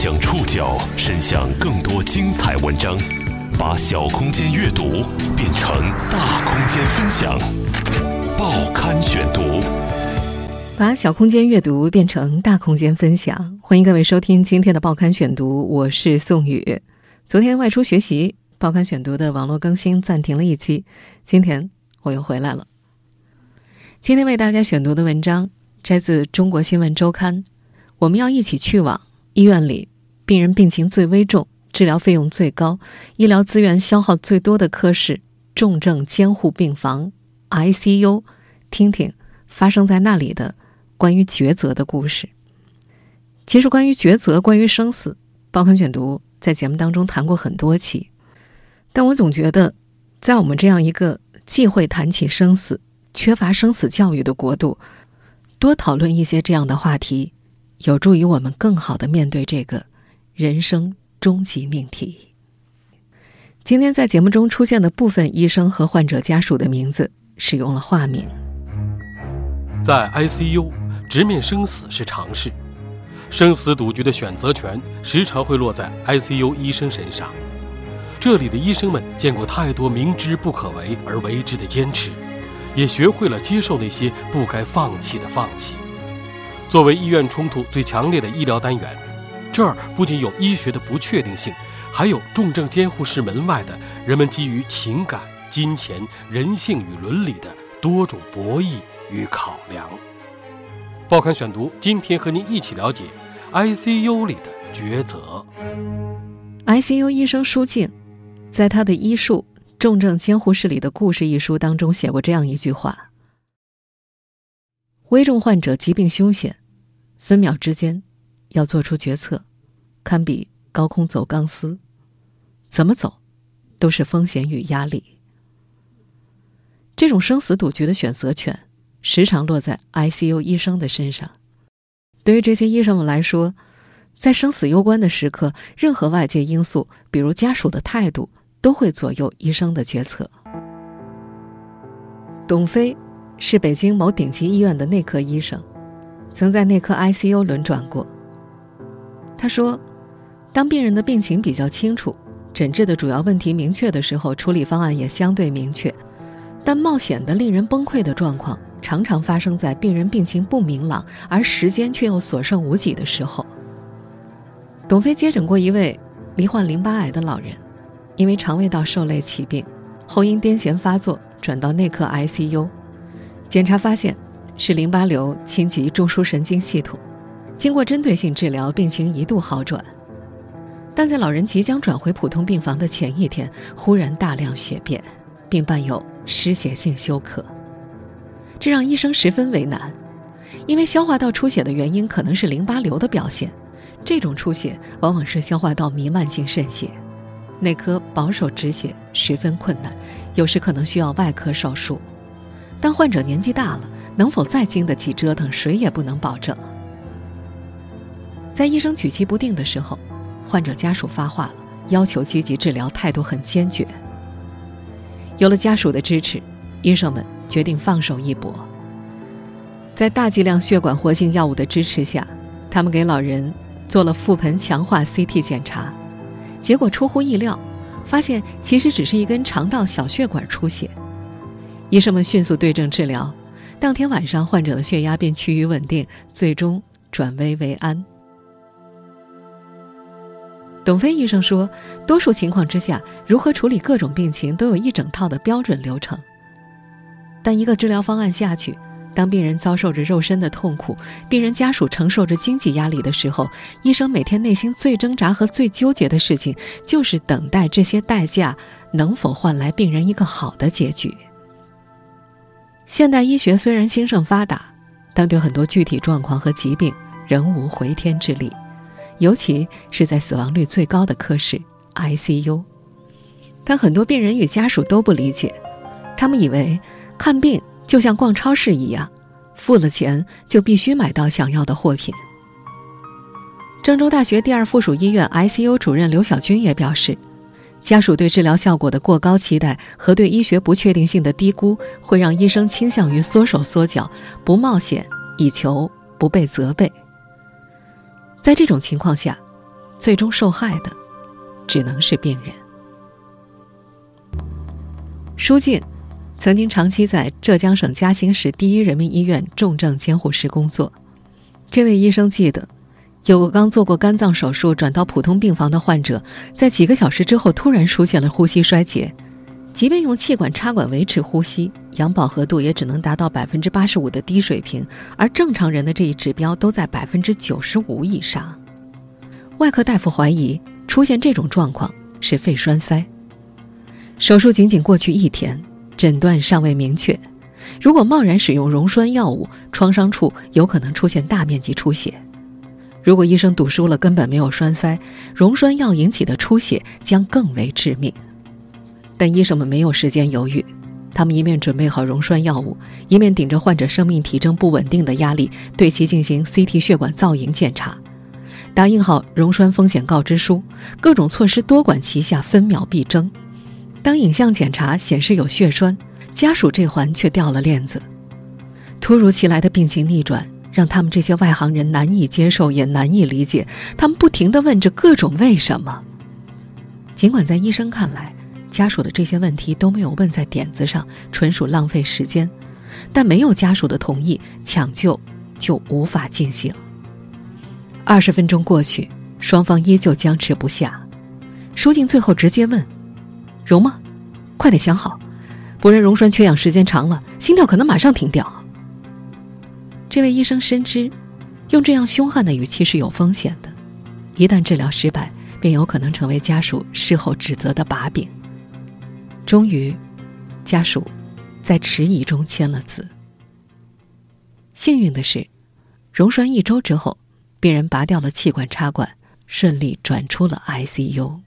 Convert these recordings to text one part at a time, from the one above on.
将触角伸向更多精彩文章，把小空间阅读变成大空间分享。报刊选读，把小空间阅读变成大空间分享。欢迎各位收听今天的报刊选读，我是宋宇。昨天外出学习，报刊选读的网络更新暂停了一期，今天我又回来了。今天为大家选读的文章摘自《中国新闻周刊》，我们要一起去往医院里病人病情最危重、治疗费用最高、医疗资源消耗最多的科室——重症监护病房 （ICU），听听发生在那里的关于抉择的故事。其实，关于抉择、关于生死，报刊选读在节目当中谈过很多期，但我总觉得，在我们这样一个忌讳谈起生死。缺乏生死教育的国度，多讨论一些这样的话题，有助于我们更好的面对这个人生终极命题。今天在节目中出现的部分医生和患者家属的名字使用了化名。在 ICU，直面生死是常事，生死赌局的选择权时常会落在 ICU 医生身上。这里的医生们见过太多明知不可为而为之的坚持。也学会了接受那些不该放弃的放弃。作为医院冲突最强烈的医疗单元，这儿不仅有医学的不确定性，还有重症监护室门外的人们基于情感、金钱、人性与伦理的多种博弈与考量。报刊选读，今天和您一起了解 ICU 里的抉择。ICU 医生舒静，在他的医术。《重症监护室里的故事》一书当中写过这样一句话：“危重患者疾病凶险，分秒之间要做出决策，堪比高空走钢丝，怎么走都是风险与压力。这种生死赌局的选择权，时常落在 ICU 医生的身上。对于这些医生们来说，在生死攸关的时刻，任何外界因素，比如家属的态度。”都会左右医生的决策。董飞是北京某顶级医院的内科医生，曾在内科 ICU 轮转过。他说：“当病人的病情比较清楚，诊治的主要问题明确的时候，处理方案也相对明确。但冒险的、令人崩溃的状况，常常发生在病人病情不明朗，而时间却又所剩无几的时候。”董飞接诊过一位罹患淋巴癌的老人。因为肠胃道受累起病，后因癫痫发作转到内科 ICU，检查发现是淋巴瘤侵及中枢神经系统。经过针对性治疗，病情一度好转，但在老人即将转回普通病房的前一天，忽然大量血便，并伴有失血性休克，这让医生十分为难。因为消化道出血的原因可能是淋巴瘤的表现，这种出血往往是消化道弥漫性渗血。内科保守止血十分困难，有时可能需要外科手术。但患者年纪大了，能否再经得起折腾，谁也不能保证。在医生举棋不定的时候，患者家属发话了，要求积极治疗，态度很坚决。有了家属的支持，医生们决定放手一搏。在大剂量血管活性药物的支持下，他们给老人做了腹盆强化 CT 检查。结果出乎意料，发现其实只是一根肠道小血管出血。医生们迅速对症治疗，当天晚上患者的血压便趋于稳定，最终转危为安。董飞医生说，多数情况之下，如何处理各种病情都有一整套的标准流程，但一个治疗方案下去。当病人遭受着肉身的痛苦，病人家属承受着经济压力的时候，医生每天内心最挣扎和最纠结的事情，就是等待这些代价能否换来病人一个好的结局。现代医学虽然兴盛发达，但对很多具体状况和疾病仍无回天之力，尤其是在死亡率最高的科室 ICU。但很多病人与家属都不理解，他们以为看病。就像逛超市一样，付了钱就必须买到想要的货品。郑州大学第二附属医院 ICU 主任刘小军也表示，家属对治疗效果的过高期待和对医学不确定性的低估，会让医生倾向于缩手缩脚，不冒险，以求不被责备。在这种情况下，最终受害的只能是病人。舒静曾经长期在浙江省嘉兴市第一人民医院重症监护室工作。这位医生记得，有个刚做过肝脏手术转到普通病房的患者，在几个小时之后突然出现了呼吸衰竭，即便用气管插管维持呼吸，氧饱和度也只能达到百分之八十五的低水平，而正常人的这一指标都在百分之九十五以上。外科大夫怀疑出现这种状况是肺栓塞。手术仅仅过去一天，诊断尚未明确。如果贸然使用溶栓药物，创伤处有可能出现大面积出血；如果医生赌输了，根本没有栓塞，溶栓药引起的出血将更为致命。但医生们没有时间犹豫，他们一面准备好溶栓药物，一面顶着患者生命体征不稳定的压力，对其进行 CT 血管造影检查，打印好溶栓风险告知书，各种措施多管齐下，分秒必争。当影像检查显示有血栓，家属这环却掉了链子。突如其来的病情逆转让他们这些外行人难以接受，也难以理解。他们不停地问着各种为什么。尽管在医生看来，家属的这些问题都没有问在点子上，纯属浪费时间，但没有家属的同意，抢救就无法进行。二十分钟过去，双方依旧僵持不下。舒静最后直接问。容吗？快点想好，不然溶栓缺氧时间长了，心跳可能马上停掉。这位医生深知，用这样凶悍的语气是有风险的，一旦治疗失败，便有可能成为家属事后指责的把柄。终于，家属在迟疑中签了字。幸运的是，溶栓一周之后，病人拔掉了气管插管，顺利转出了 ICU。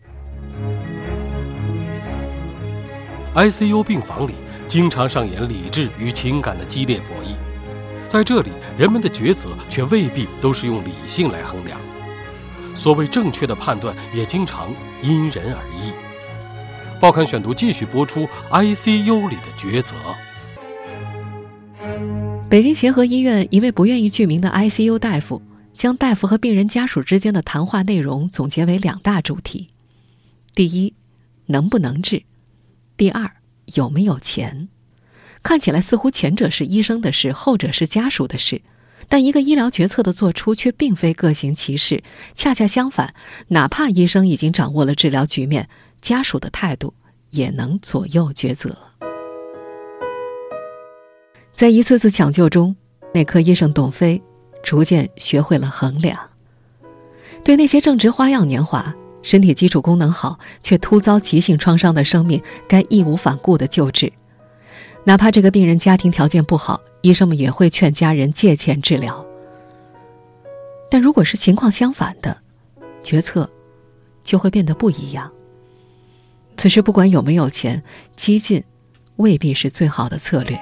ICU 病房里经常上演理智与情感的激烈博弈，在这里，人们的抉择却未必都是用理性来衡量，所谓正确的判断也经常因人而异。报刊选读继续播出 ICU 里的抉择。北京协和医院一位不愿意具名的 ICU 大夫，将大夫和病人家属之间的谈话内容总结为两大主题：第一，能不能治？第二，有没有钱？看起来似乎前者是医生的事，后者是家属的事。但一个医疗决策的做出却并非各行其事，恰恰相反，哪怕医生已经掌握了治疗局面，家属的态度也能左右抉择。在一次次抢救中，内科医生董飞逐渐学会了衡量，对那些正值花样年华。身体基础功能好却突遭急性创伤的生命，该义无反顾的救治。哪怕这个病人家庭条件不好，医生们也会劝家人借钱治疗。但如果是情况相反的，决策就会变得不一样。此时不管有没有钱，激进未必是最好的策略。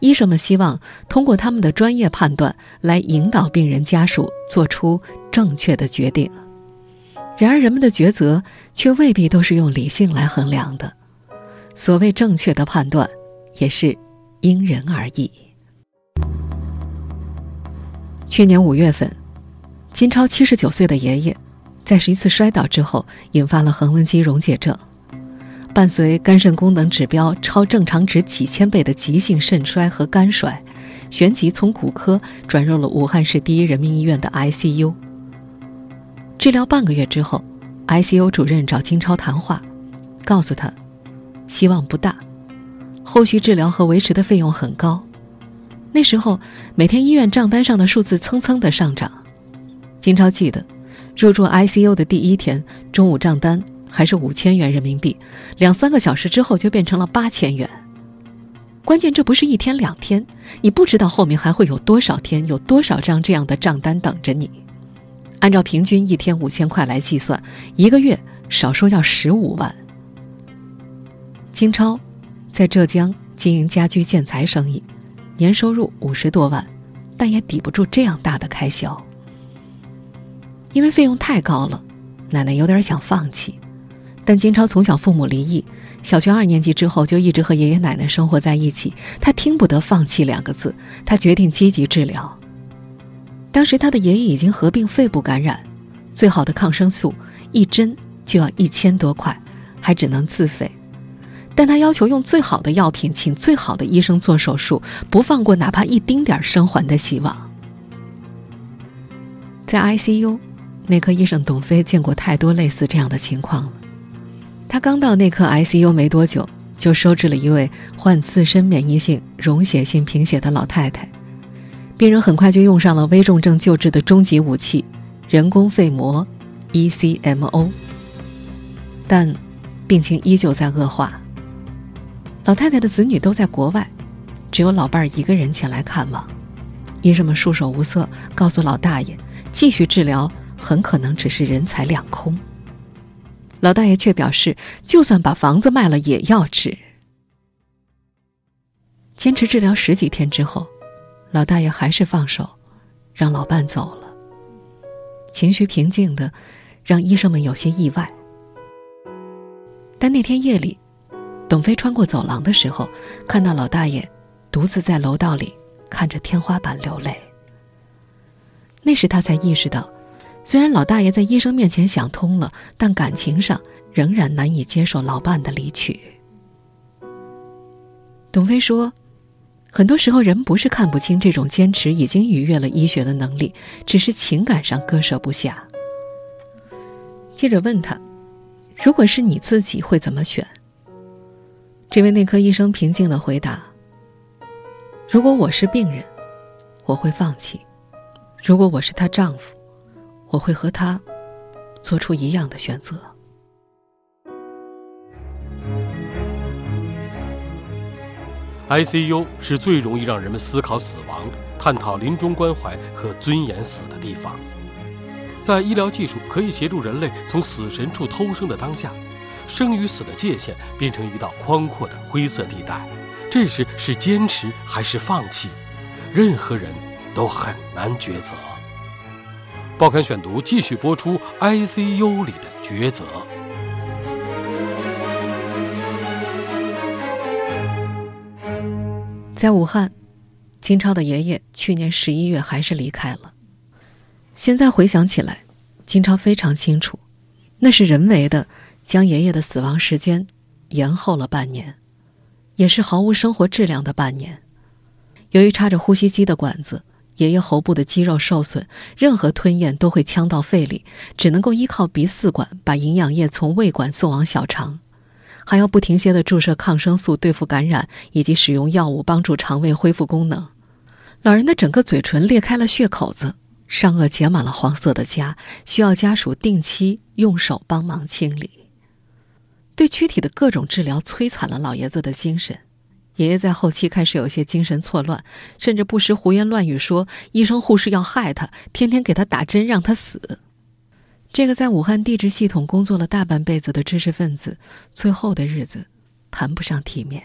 医生们希望通过他们的专业判断来引导病人家属做出正确的决定。然而，人们的抉择却未必都是用理性来衡量的。所谓正确的判断，也是因人而异。去年五月份，金超七十九岁的爷爷，在一次摔倒之后，引发了横纹肌溶解症，伴随肝肾功能指标超正常值几千倍的急性肾衰和肝衰，旋即从骨科转入了武汉市第一人民医院的 ICU。治疗半个月之后，ICU 主任找金超谈话，告诉他，希望不大，后续治疗和维持的费用很高。那时候每天医院账单上的数字蹭蹭的上涨。金超记得，入住 ICU 的第一天中午账单还是五千元人民币，两三个小时之后就变成了八千元。关键这不是一天两天，你不知道后面还会有多少天，有多少张这样的账单等着你。按照平均一天五千块来计算，一个月少说要十五万。金超在浙江经营家居建材生意，年收入五十多万，但也抵不住这样大的开销。因为费用太高了，奶奶有点想放弃。但金超从小父母离异，小学二年级之后就一直和爷爷奶奶生活在一起，他听不得放弃两个字，他决定积极治疗。当时他的爷爷已经合并肺部感染，最好的抗生素一针就要一千多块，还只能自费。但他要求用最好的药品，请最好的医生做手术，不放过哪怕一丁点生还的希望。在 ICU，内科医生董飞见过太多类似这样的情况了。他刚到内科 ICU 没多久，就收治了一位患自身免疫性溶血性贫血的老太太。病人很快就用上了危重症救治的终极武器——人工肺膜 （ECMO），但病情依旧在恶化。老太太的子女都在国外，只有老伴儿一个人前来看望。医生们束手无策，告诉老大爷，继续治疗很可能只是人财两空。老大爷却表示，就算把房子卖了也要治。坚持治疗十几天之后，老大爷还是放手，让老伴走了。情绪平静的，让医生们有些意外。但那天夜里。董飞穿过走廊的时候，看到老大爷独自在楼道里看着天花板流泪。那时他才意识到，虽然老大爷在医生面前想通了，但感情上仍然难以接受老伴的离去。董飞说：“很多时候，人不是看不清这种坚持已经逾越了医学的能力，只是情感上割舍不下。”记者问他：“如果是你自己，会怎么选？”这位内科医生平静的回答：“如果我是病人，我会放弃；如果我是她丈夫，我会和她做出一样的选择。” ICU 是最容易让人们思考死亡、探讨临终关怀和尊严死的地方。在医疗技术可以协助人类从死神处偷生的当下。生与死的界限变成一道宽阔的灰色地带，这时是坚持还是放弃，任何人都很难抉择。报刊选读继续播出 ICU 里的抉择。在武汉，金超的爷爷去年十一月还是离开了。现在回想起来，金超非常清楚，那是人为的。将爷爷的死亡时间延后了半年，也是毫无生活质量的半年。由于插着呼吸机的管子，爷爷喉部的肌肉受损，任何吞咽都会呛到肺里，只能够依靠鼻饲管把营养液从胃管送往小肠，还要不停歇的注射抗生素对付感染，以及使用药物帮助肠胃恢复功能。老人的整个嘴唇裂开了血口子，上颚结满了黄色的痂，需要家属定期用手帮忙清理。对躯体的各种治疗摧残了老爷子的精神，爷爷在后期开始有些精神错乱，甚至不时胡言乱语，说医生护士要害他，天天给他打针让他死。这个在武汉地质系统工作了大半辈子的知识分子，最后的日子谈不上体面。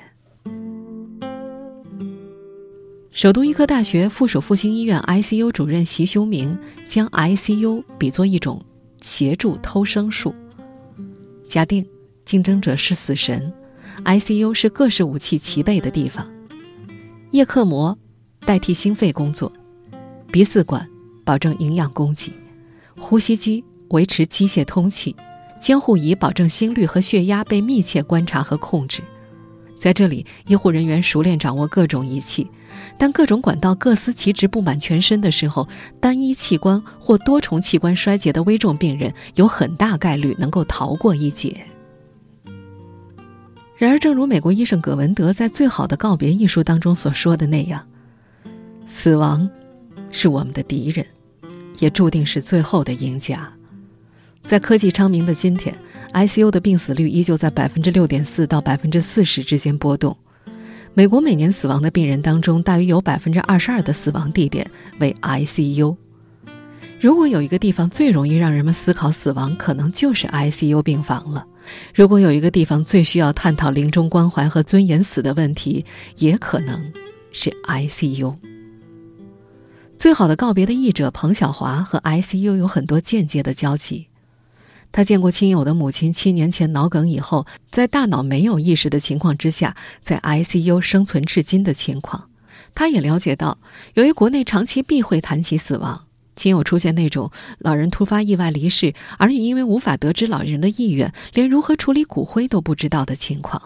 首都医科大学附属复兴医院 ICU 主任席修明将 ICU 比作一种协助偷生术，假定。竞争者是死神，ICU 是各式武器齐备的地方。叶克膜代替心肺工作，鼻饲管保证营养供给，呼吸机维持机械通气，监护仪保证心率和血压被密切观察和控制。在这里，医护人员熟练掌握各种仪器，当各种管道各司其职、布满全身的时候，单一器官或多重器官衰竭的危重病人有很大概率能够逃过一劫。然而，正如美国医生葛文德在《最好的告别》一书当中所说的那样，死亡是我们的敌人，也注定是最后的赢家。在科技昌明的今天，ICU 的病死率依旧在百分之六点四到百分之四十之间波动。美国每年死亡的病人当中，大约有百分之二十二的死亡地点为 ICU。如果有一个地方最容易让人们思考死亡，可能就是 ICU 病房了。如果有一个地方最需要探讨临终关怀和尊严死的问题，也可能是 ICU。最好的告别的译者彭晓华和 ICU 有很多间接的交集。他见过亲友的母亲七年前脑梗以后，在大脑没有意识的情况之下，在 ICU 生存至今的情况。他也了解到，由于国内长期避讳谈起死亡，亲友出现那种老人突发意外离世，儿女因为无法得知老人的意愿，连如何处理骨灰都不知道的情况。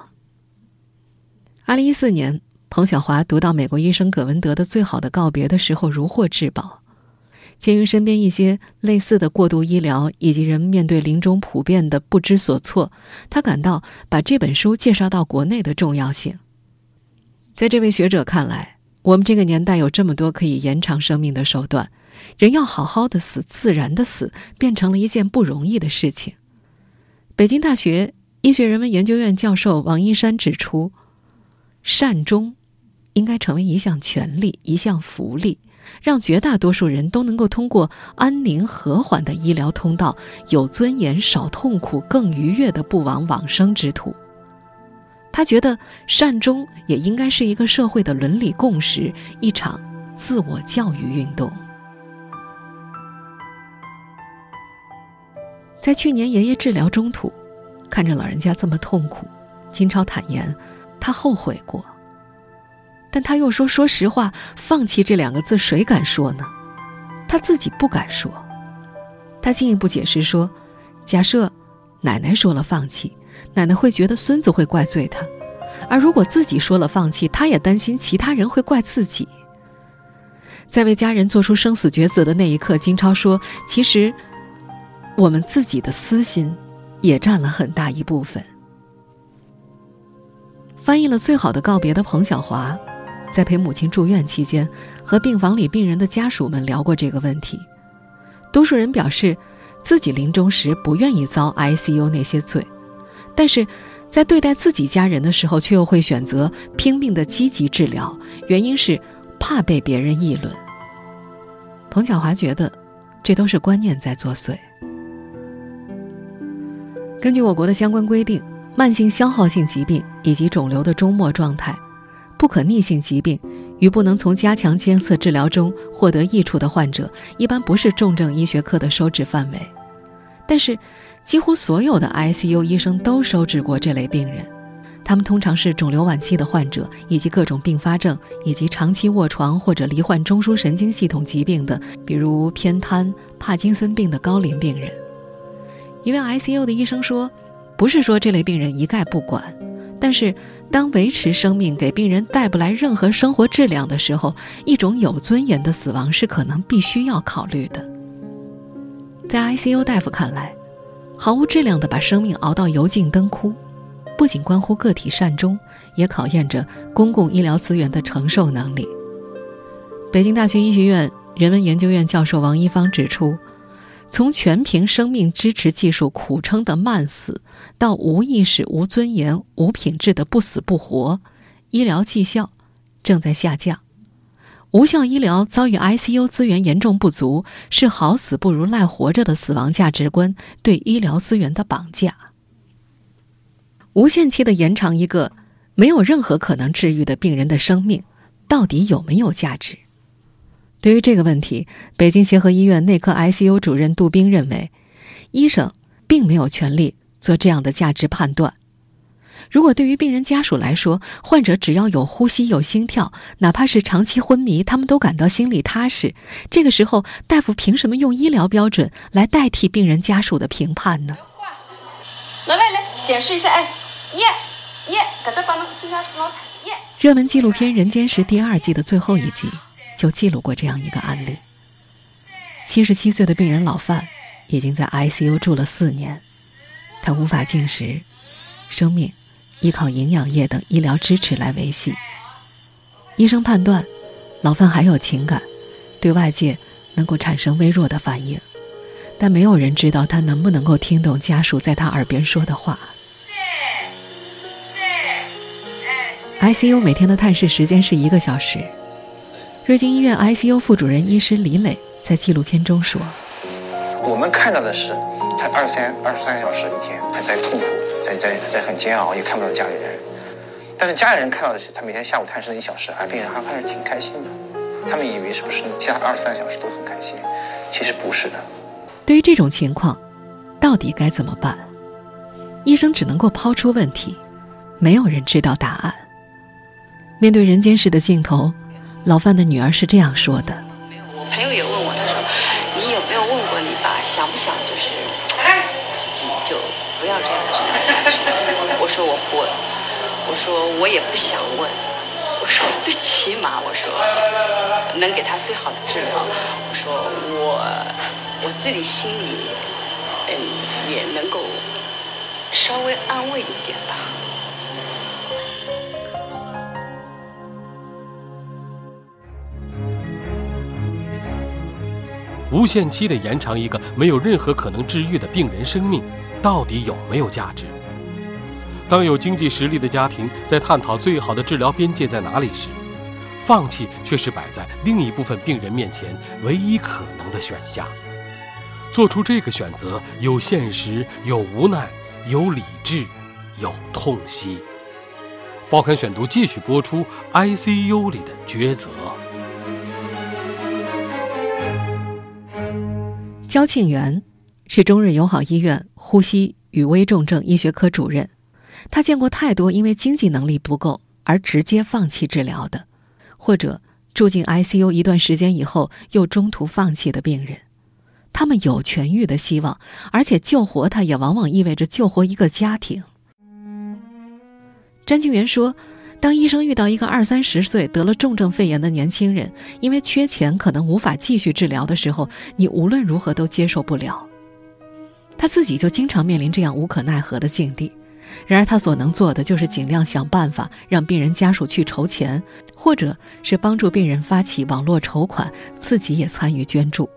二零一四年，彭晓华读到美国医生葛文德的《最好的告别》的时候，如获至宝。鉴于身边一些类似的过度医疗以及人们面对临终普遍的不知所措，他感到把这本书介绍到国内的重要性。在这位学者看来，我们这个年代有这么多可以延长生命的手段，人要好好的死、自然的死，变成了一件不容易的事情。北京大学医学人文研究院教授王一山指出，善终应该成为一项权利、一项福利。让绝大多数人都能够通过安宁和缓的医疗通道，有尊严、少痛苦、更愉悦的不枉往生之途。他觉得善终也应该是一个社会的伦理共识，一场自我教育运动。在去年爷爷治疗中途，看着老人家这么痛苦，金超坦言，他后悔过。但他又说：“说实话，放弃这两个字，谁敢说呢？他自己不敢说。”他进一步解释说：“假设奶奶说了放弃，奶奶会觉得孙子会怪罪他；而如果自己说了放弃，他也担心其他人会怪自己。”在为家人做出生死抉择的那一刻，金超说：“其实，我们自己的私心，也占了很大一部分。”翻译了《最好的告别》的彭晓华。在陪母亲住院期间，和病房里病人的家属们聊过这个问题。多数人表示，自己临终时不愿意遭 ICU 那些罪，但是在对待自己家人的时候，却又会选择拼命的积极治疗，原因是怕被别人议论。彭晓华觉得，这都是观念在作祟。根据我国的相关规定，慢性消耗性疾病以及肿瘤的终末状态。不可逆性疾病与不能从加强监测治疗中获得益处的患者，一般不是重症医学科的收治范围。但是，几乎所有的 ICU 医生都收治过这类病人。他们通常是肿瘤晚期的患者，以及各种并发症，以及长期卧床或者罹患中枢神经系统疾病的，比如偏瘫、帕金森病的高龄病人。一位 ICU 的医生说：“不是说这类病人一概不管。”但是，当维持生命给病人带不来任何生活质量的时候，一种有尊严的死亡是可能必须要考虑的。在 ICU 大夫看来，毫无质量的把生命熬到油尽灯枯，不仅关乎个体善终，也考验着公共医疗资源的承受能力。北京大学医学院人文研究院教授王一芳指出。从全凭生命支持技术苦撑的慢死，到无意识、无尊严、无品质的不死不活，医疗绩效正在下降。无效医疗遭遇 ICU 资源严重不足，是好死不如赖活着的死亡价值观对医疗资源的绑架。无限期的延长一个没有任何可能治愈的病人的生命，到底有没有价值？对于这个问题，北京协和医院内科 ICU 主任杜斌认为，医生并没有权利做这样的价值判断。如果对于病人家属来说，患者只要有呼吸、有心跳，哪怕是长期昏迷，他们都感到心里踏实。这个时候，大夫凭什么用医疗标准来代替病人家属的评判呢？老外来显示一下，哎，耶耶，搿只帮侬经常指耶。热门纪录片《人间世》第二季的最后一集。就记录过这样一个案例：七十七岁的病人老范已经在 ICU 住了四年，他无法进食，生命依靠营养液等医疗支持来维系。医生判断，老范还有情感，对外界能够产生微弱的反应，但没有人知道他能不能够听懂家属在他耳边说的话。ICU 每天的探视时间是一个小时。瑞金医院 ICU 副主任医师李磊在纪录片中说：“我们看到的是他二三二十三小时一天，他在痛苦，在在在很煎熬，也看不到家里人。但是家里人看到的是他每天下午探视一小时，而病人还还是挺开心的。他们以为是不是其他二十三小时都很开心？其实不是的。对于这种情况，到底该怎么办？医生只能够抛出问题，没有人知道答案。面对人间世的镜头。”老范的女儿是这样说的：“没有，我朋友也问我，他说你有没有问过你爸想不想就是自己就不要这样治疗下去？我说我不，我说我也不想问，我说最起码我说能给他最好的治疗，我说我我自己心里嗯也能够稍微安慰一点吧。无限期的延长一个没有任何可能治愈的病人生命，到底有没有价值？当有经济实力的家庭在探讨最好的治疗边界在哪里时，放弃却是摆在另一部分病人面前唯一可能的选项。做出这个选择，有现实，有无奈，有理智，有痛惜。报刊选读继续播出 ICU 里的抉择。焦庆元是中日友好医院呼吸与危重症医学科主任，他见过太多因为经济能力不够而直接放弃治疗的，或者住进 ICU 一段时间以后又中途放弃的病人。他们有痊愈的希望，而且救活他也往往意味着救活一个家庭。詹庆元说。当医生遇到一个二三十岁得了重症肺炎的年轻人，因为缺钱可能无法继续治疗的时候，你无论如何都接受不了。他自己就经常面临这样无可奈何的境地，然而他所能做的就是尽量想办法让病人家属去筹钱，或者是帮助病人发起网络筹款，自己也参与捐助。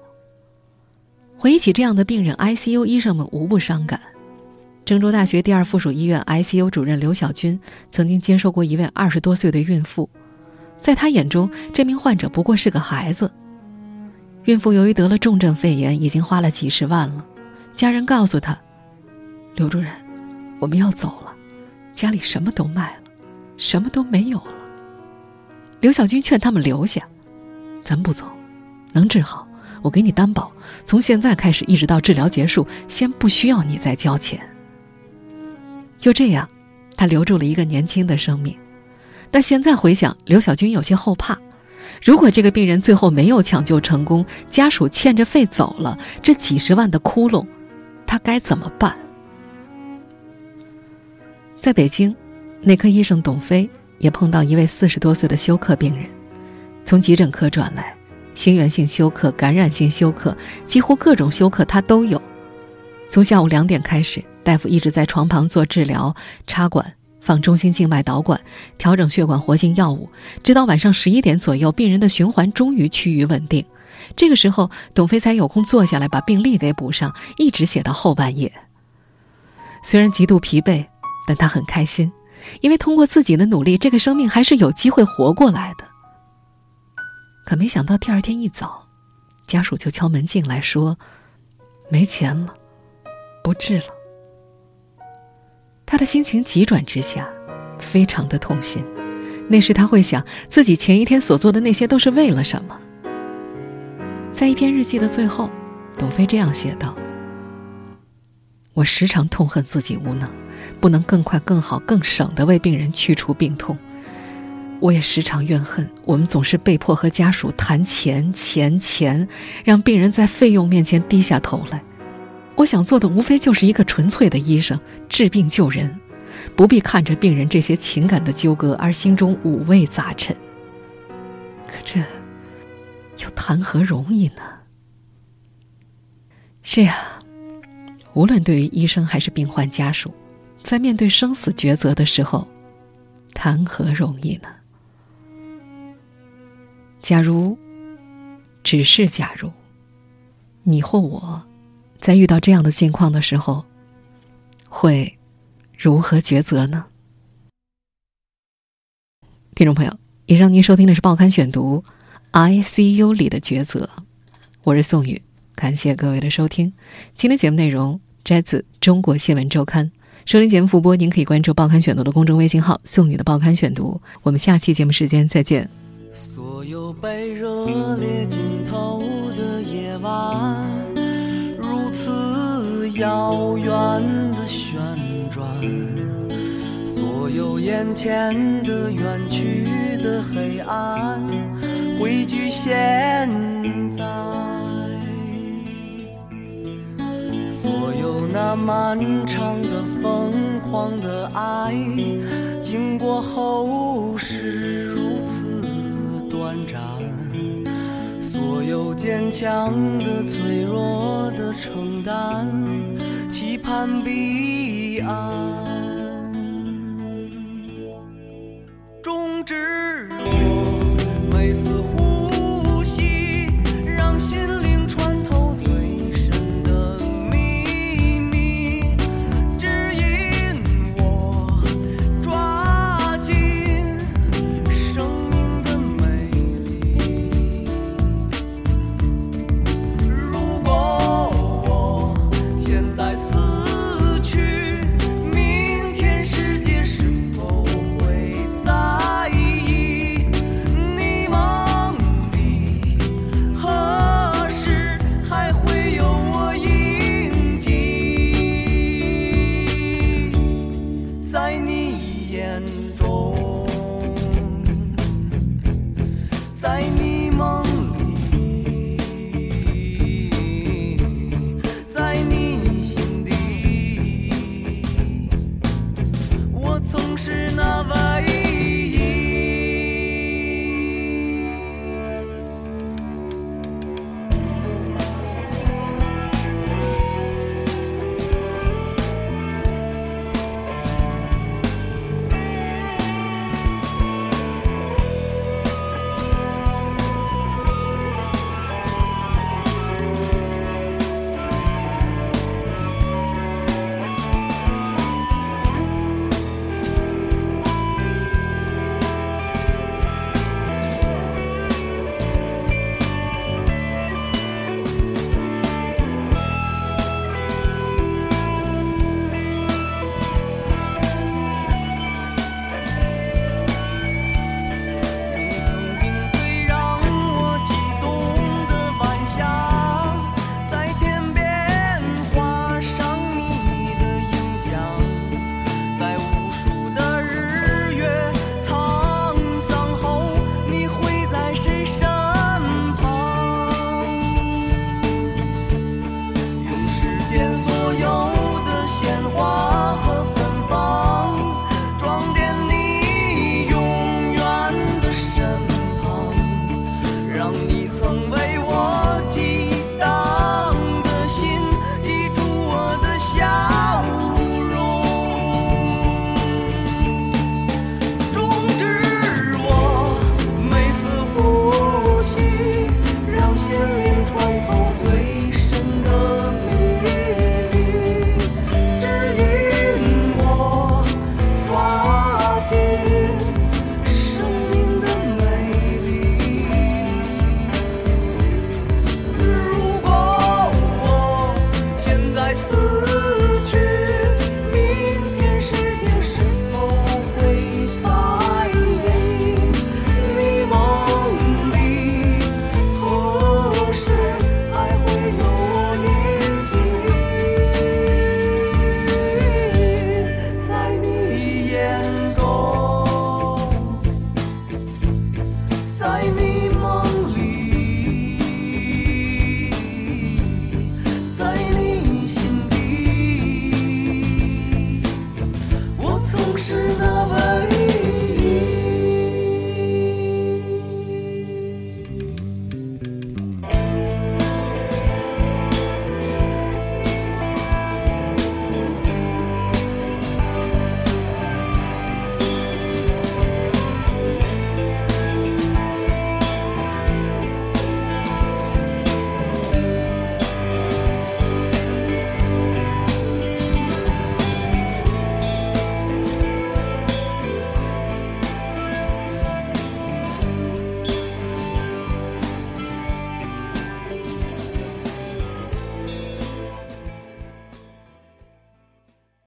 回忆起这样的病人，ICU 医生们无不伤感。郑州大学第二附属医院 ICU 主任刘小军曾经接受过一位二十多岁的孕妇，在他眼中，这名患者不过是个孩子。孕妇由于得了重症肺炎，已经花了几十万了。家人告诉他：“刘主任，我们要走了，家里什么都卖了，什么都没有了。”刘小军劝他们留下：“咱不走，能治好，我给你担保，从现在开始一直到治疗结束，先不需要你再交钱。”就这样，他留住了一个年轻的生命。但现在回想，刘小军有些后怕：如果这个病人最后没有抢救成功，家属欠着费走了，这几十万的窟窿，他该怎么办？在北京，内科医生董飞也碰到一位四十多岁的休克病人，从急诊科转来，心源性休克、感染性休克，几乎各种休克他都有。从下午两点开始。大夫一直在床旁做治疗、插管、放中心静脉导管、调整血管活性药物，直到晚上十一点左右，病人的循环终于趋于稳定。这个时候，董飞才有空坐下来把病历给补上，一直写到后半夜。虽然极度疲惫，但他很开心，因为通过自己的努力，这个生命还是有机会活过来的。可没想到第二天一早，家属就敲门进来，说：“没钱了，不治了。”他的心情急转直下，非常的痛心。那时他会想，自己前一天所做的那些都是为了什么？在一篇日记的最后，董飞这样写道：“我时常痛恨自己无能，不能更快、更好、更省的为病人去除病痛。我也时常怨恨，我们总是被迫和家属谈钱、钱、钱，让病人在费用面前低下头来。”我想做的无非就是一个纯粹的医生，治病救人，不必看着病人这些情感的纠葛而心中五味杂陈。可这又谈何容易呢？是啊，无论对于医生还是病患家属，在面对生死抉择的时候，谈何容易呢？假如，只是假如，你或我。在遇到这样的境况的时候，会如何抉择呢？听众朋友，以上您收听的是《报刊选读》，ICU 里的抉择，我是宋宇，感谢各位的收听。今天节目内容摘自《中国新闻周刊》，收听节目复播，您可以关注《报刊选读》的公众微信号“宋宇的报刊选读”。我们下期节目时间再见。所有被热烈浸透的夜晚。如此遥远的旋转，所有眼前的远去的黑暗，汇聚现在。所有那漫长的疯狂的爱，经过后世如此短暂。坚强的脆弱的承担期盼彼岸终止。我